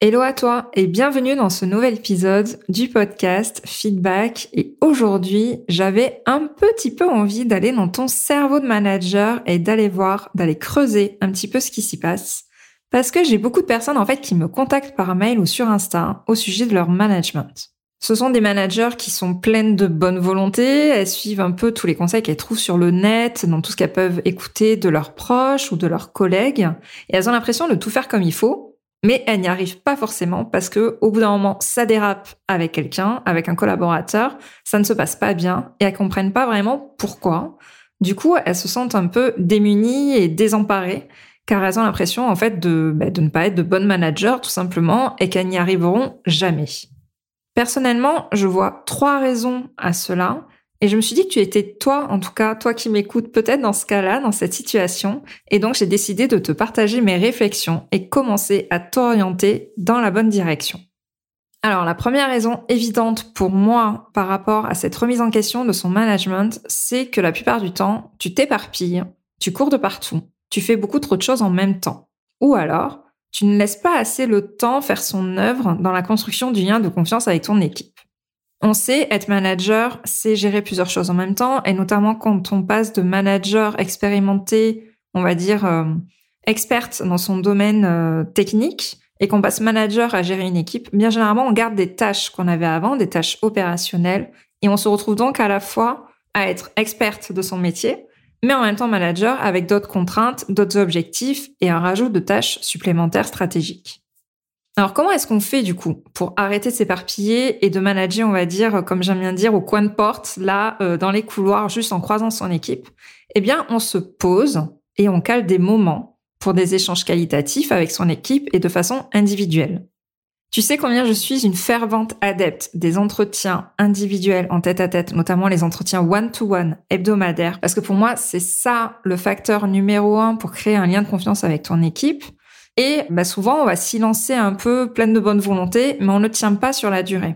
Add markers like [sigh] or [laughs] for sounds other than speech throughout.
Hello à toi et bienvenue dans ce nouvel épisode du podcast Feedback. Et aujourd'hui, j'avais un petit peu envie d'aller dans ton cerveau de manager et d'aller voir, d'aller creuser un petit peu ce qui s'y passe. Parce que j'ai beaucoup de personnes en fait qui me contactent par mail ou sur Insta au sujet de leur management. Ce sont des managers qui sont pleines de bonne volonté, elles suivent un peu tous les conseils qu'elles trouvent sur le net, dans tout ce qu'elles peuvent écouter de leurs proches ou de leurs collègues, et elles ont l'impression de tout faire comme il faut, mais elle n'y arrive pas forcément parce que au bout d'un moment, ça dérape avec quelqu'un, avec un collaborateur, ça ne se passe pas bien et elles comprennent pas vraiment pourquoi. Du coup, elles se sentent un peu démunies et désemparées car elles ont l'impression en fait de, bah, de ne pas être de bonnes managers tout simplement et qu'elles n'y arriveront jamais. Personnellement, je vois trois raisons à cela et je me suis dit que tu étais toi, en tout cas, toi qui m'écoutes peut-être dans ce cas-là, dans cette situation. Et donc j'ai décidé de te partager mes réflexions et commencer à t'orienter dans la bonne direction. Alors la première raison évidente pour moi par rapport à cette remise en question de son management, c'est que la plupart du temps, tu t'éparpilles, tu cours de partout, tu fais beaucoup trop de choses en même temps. Ou alors, tu ne laisses pas assez le temps faire son œuvre dans la construction du lien de confiance avec ton équipe. On sait, être manager, c'est gérer plusieurs choses en même temps, et notamment quand on passe de manager expérimenté, on va dire euh, experte dans son domaine euh, technique, et qu'on passe manager à gérer une équipe, bien généralement, on garde des tâches qu'on avait avant, des tâches opérationnelles, et on se retrouve donc à la fois à être experte de son métier, mais en même temps manager avec d'autres contraintes, d'autres objectifs et un rajout de tâches supplémentaires stratégiques. Alors comment est-ce qu'on fait du coup pour arrêter de s'éparpiller et de manager, on va dire, comme j'aime bien dire, au coin de porte, là, euh, dans les couloirs, juste en croisant son équipe? Eh bien, on se pose et on cale des moments pour des échanges qualitatifs avec son équipe et de façon individuelle. Tu sais combien je suis une fervente adepte des entretiens individuels en tête à tête, notamment les entretiens one-to-one hebdomadaires, parce que pour moi, c'est ça le facteur numéro un pour créer un lien de confiance avec ton équipe. Et bah, souvent, on va s'y lancer un peu pleine de bonne volonté, mais on ne tient pas sur la durée.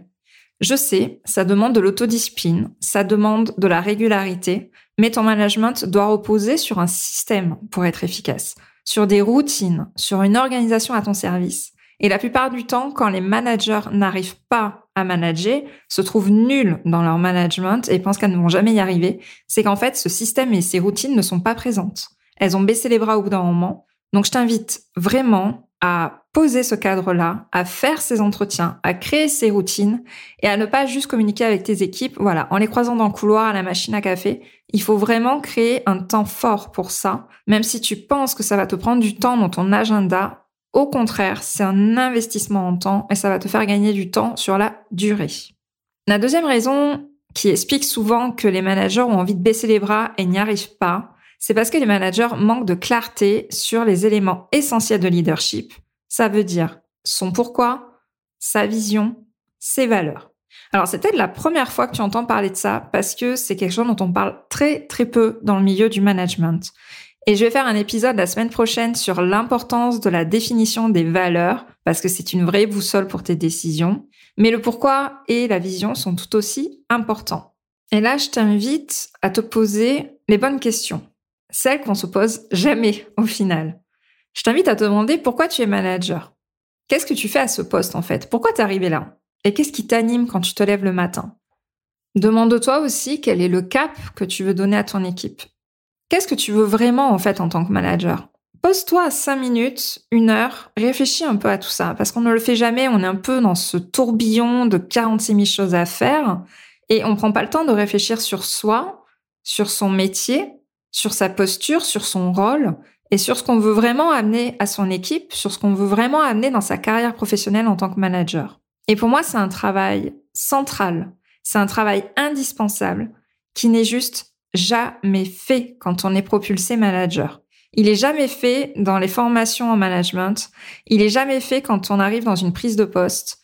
Je sais, ça demande de l'autodiscipline, ça demande de la régularité, mais ton management doit reposer sur un système pour être efficace, sur des routines, sur une organisation à ton service. Et la plupart du temps, quand les managers n'arrivent pas à manager, se trouvent nuls dans leur management et pensent qu'elles ne vont jamais y arriver, c'est qu'en fait, ce système et ces routines ne sont pas présentes. Elles ont baissé les bras au bout d'un moment, donc, je t'invite vraiment à poser ce cadre-là, à faire ces entretiens, à créer ces routines et à ne pas juste communiquer avec tes équipes, voilà, en les croisant dans le couloir à la machine à café. Il faut vraiment créer un temps fort pour ça, même si tu penses que ça va te prendre du temps dans ton agenda. Au contraire, c'est un investissement en temps et ça va te faire gagner du temps sur la durée. La deuxième raison qui explique souvent que les managers ont envie de baisser les bras et n'y arrivent pas, c'est parce que les managers manquent de clarté sur les éléments essentiels de leadership. Ça veut dire son pourquoi, sa vision, ses valeurs. Alors c'est peut-être la première fois que tu entends parler de ça parce que c'est quelque chose dont on parle très très peu dans le milieu du management. Et je vais faire un épisode la semaine prochaine sur l'importance de la définition des valeurs parce que c'est une vraie boussole pour tes décisions. Mais le pourquoi et la vision sont tout aussi importants. Et là, je t'invite à te poser les bonnes questions celle qu'on se pose jamais au final. Je t'invite à te demander pourquoi tu es manager. Qu'est-ce que tu fais à ce poste en fait? Pourquoi t'es arrivé là? Et qu'est-ce qui t'anime quand tu te lèves le matin? Demande-toi aussi quel est le cap que tu veux donner à ton équipe. Qu'est-ce que tu veux vraiment en fait en tant que manager? Pose-toi 5 minutes, une heure, réfléchis un peu à tout ça, parce qu'on ne le fait jamais, on est un peu dans ce tourbillon de 46 000 choses à faire, et on prend pas le temps de réfléchir sur soi, sur son métier, sur sa posture, sur son rôle et sur ce qu'on veut vraiment amener à son équipe, sur ce qu'on veut vraiment amener dans sa carrière professionnelle en tant que manager. Et pour moi, c'est un travail central, c'est un travail indispensable qui n'est juste jamais fait quand on est propulsé manager. Il est jamais fait dans les formations en management, il est jamais fait quand on arrive dans une prise de poste.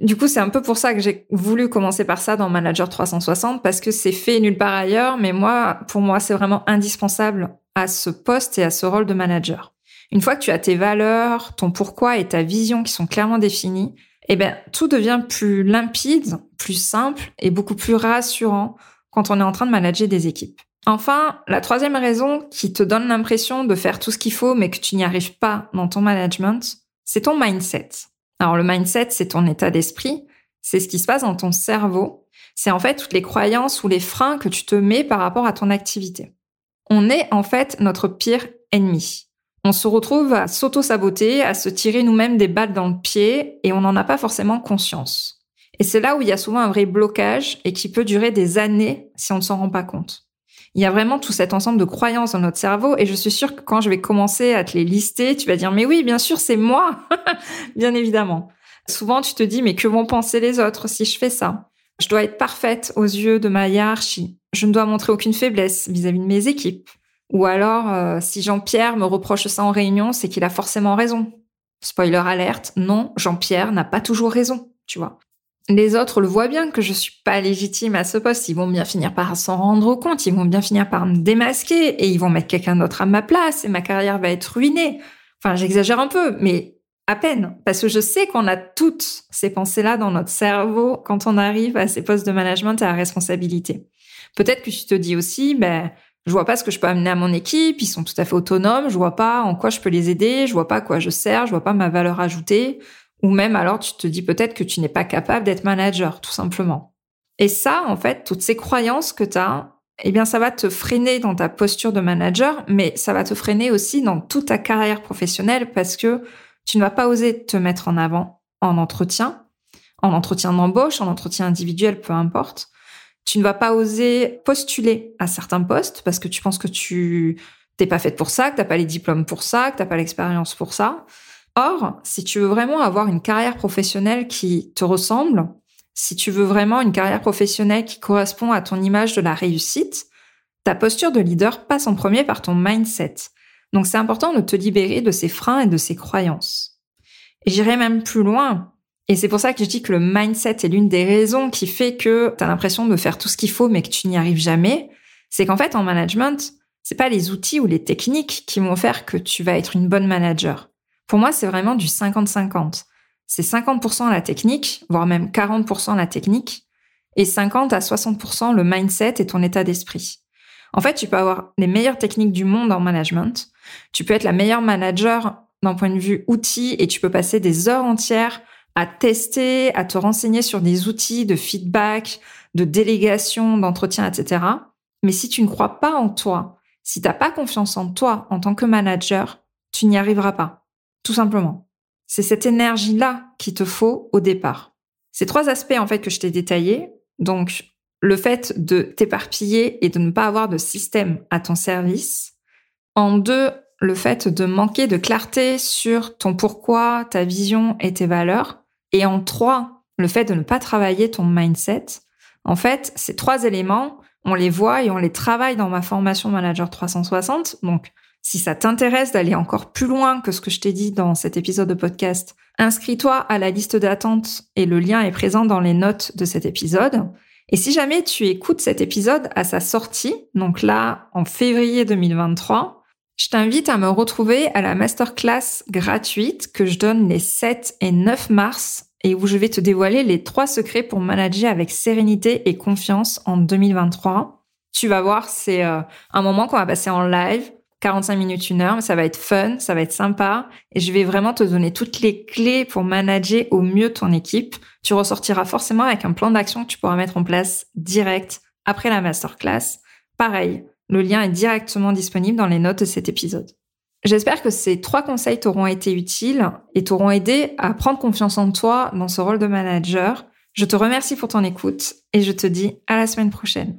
Du coup, c'est un peu pour ça que j'ai voulu commencer par ça dans Manager 360 parce que c'est fait nulle part ailleurs, mais moi, pour moi, c'est vraiment indispensable à ce poste et à ce rôle de manager. Une fois que tu as tes valeurs, ton pourquoi et ta vision qui sont clairement définis, eh ben, tout devient plus limpide, plus simple et beaucoup plus rassurant quand on est en train de manager des équipes. Enfin, la troisième raison qui te donne l'impression de faire tout ce qu'il faut mais que tu n'y arrives pas dans ton management, c'est ton mindset. Alors le mindset, c'est ton état d'esprit, c'est ce qui se passe dans ton cerveau, c'est en fait toutes les croyances ou les freins que tu te mets par rapport à ton activité. On est en fait notre pire ennemi. On se retrouve à s'auto-saboter, à se tirer nous-mêmes des balles dans le pied et on n'en a pas forcément conscience. Et c'est là où il y a souvent un vrai blocage et qui peut durer des années si on ne s'en rend pas compte. Il y a vraiment tout cet ensemble de croyances dans notre cerveau et je suis sûre que quand je vais commencer à te les lister, tu vas dire mais oui, bien sûr, c'est moi. [laughs] bien évidemment. Souvent, tu te dis mais que vont penser les autres si je fais ça? Je dois être parfaite aux yeux de ma hiérarchie. Je ne dois montrer aucune faiblesse vis-à-vis de mes équipes. Ou alors, euh, si Jean-Pierre me reproche ça en réunion, c'est qu'il a forcément raison. Spoiler alerte, non, Jean-Pierre n'a pas toujours raison, tu vois les autres le voient bien que je suis pas légitime à ce poste. Ils vont bien finir par s'en rendre compte. Ils vont bien finir par me démasquer et ils vont mettre quelqu'un d'autre à ma place et ma carrière va être ruinée. Enfin, j'exagère un peu, mais à peine. Parce que je sais qu'on a toutes ces pensées-là dans notre cerveau quand on arrive à ces postes de management et à responsabilité. Peut-être que tu te dis aussi, ben, je vois pas ce que je peux amener à mon équipe, ils sont tout à fait autonomes, je vois pas en quoi je peux les aider, je vois pas à quoi je sers, je vois pas ma valeur ajoutée. Ou même alors tu te dis peut-être que tu n'es pas capable d'être manager, tout simplement. Et ça, en fait, toutes ces croyances que tu as, eh bien, ça va te freiner dans ta posture de manager, mais ça va te freiner aussi dans toute ta carrière professionnelle parce que tu ne vas pas oser te mettre en avant en entretien, en entretien d'embauche, en entretien individuel, peu importe. Tu ne vas pas oser postuler à certains postes parce que tu penses que tu t'es pas faite pour ça, que t'as pas les diplômes pour ça, que t'as pas l'expérience pour ça. Or, si tu veux vraiment avoir une carrière professionnelle qui te ressemble, si tu veux vraiment une carrière professionnelle qui correspond à ton image de la réussite, ta posture de leader passe en premier par ton mindset. Donc c'est important de te libérer de ces freins et de ces croyances. Et j'irai même plus loin. Et c'est pour ça que je dis que le mindset est l'une des raisons qui fait que tu as l'impression de faire tout ce qu'il faut mais que tu n'y arrives jamais. C'est qu'en fait, en management, c'est pas les outils ou les techniques qui vont faire que tu vas être une bonne manager. Pour moi, c'est vraiment du 50-50. C'est 50% la technique, voire même 40% la technique, et 50 à 60% le mindset et ton état d'esprit. En fait, tu peux avoir les meilleures techniques du monde en management. Tu peux être la meilleure manager d'un point de vue outil et tu peux passer des heures entières à tester, à te renseigner sur des outils de feedback, de délégation, d'entretien, etc. Mais si tu ne crois pas en toi, si tu n'as pas confiance en toi en tant que manager, tu n'y arriveras pas tout simplement. C'est cette énergie-là qu'il te faut au départ. Ces trois aspects, en fait, que je t'ai détaillés, donc le fait de t'éparpiller et de ne pas avoir de système à ton service. En deux, le fait de manquer de clarté sur ton pourquoi, ta vision et tes valeurs. Et en trois, le fait de ne pas travailler ton mindset. En fait, ces trois éléments, on les voit et on les travaille dans ma formation Manager 360. Donc, si ça t'intéresse d'aller encore plus loin que ce que je t'ai dit dans cet épisode de podcast, inscris-toi à la liste d'attente et le lien est présent dans les notes de cet épisode. Et si jamais tu écoutes cet épisode à sa sortie, donc là en février 2023, je t'invite à me retrouver à la masterclass gratuite que je donne les 7 et 9 mars et où je vais te dévoiler les trois secrets pour manager avec sérénité et confiance en 2023. Tu vas voir, c'est euh, un moment qu'on va passer en live 45 minutes, une heure, ça va être fun, ça va être sympa et je vais vraiment te donner toutes les clés pour manager au mieux ton équipe. Tu ressortiras forcément avec un plan d'action que tu pourras mettre en place direct après la masterclass. Pareil, le lien est directement disponible dans les notes de cet épisode. J'espère que ces trois conseils t'auront été utiles et t'auront aidé à prendre confiance en toi dans ce rôle de manager. Je te remercie pour ton écoute et je te dis à la semaine prochaine.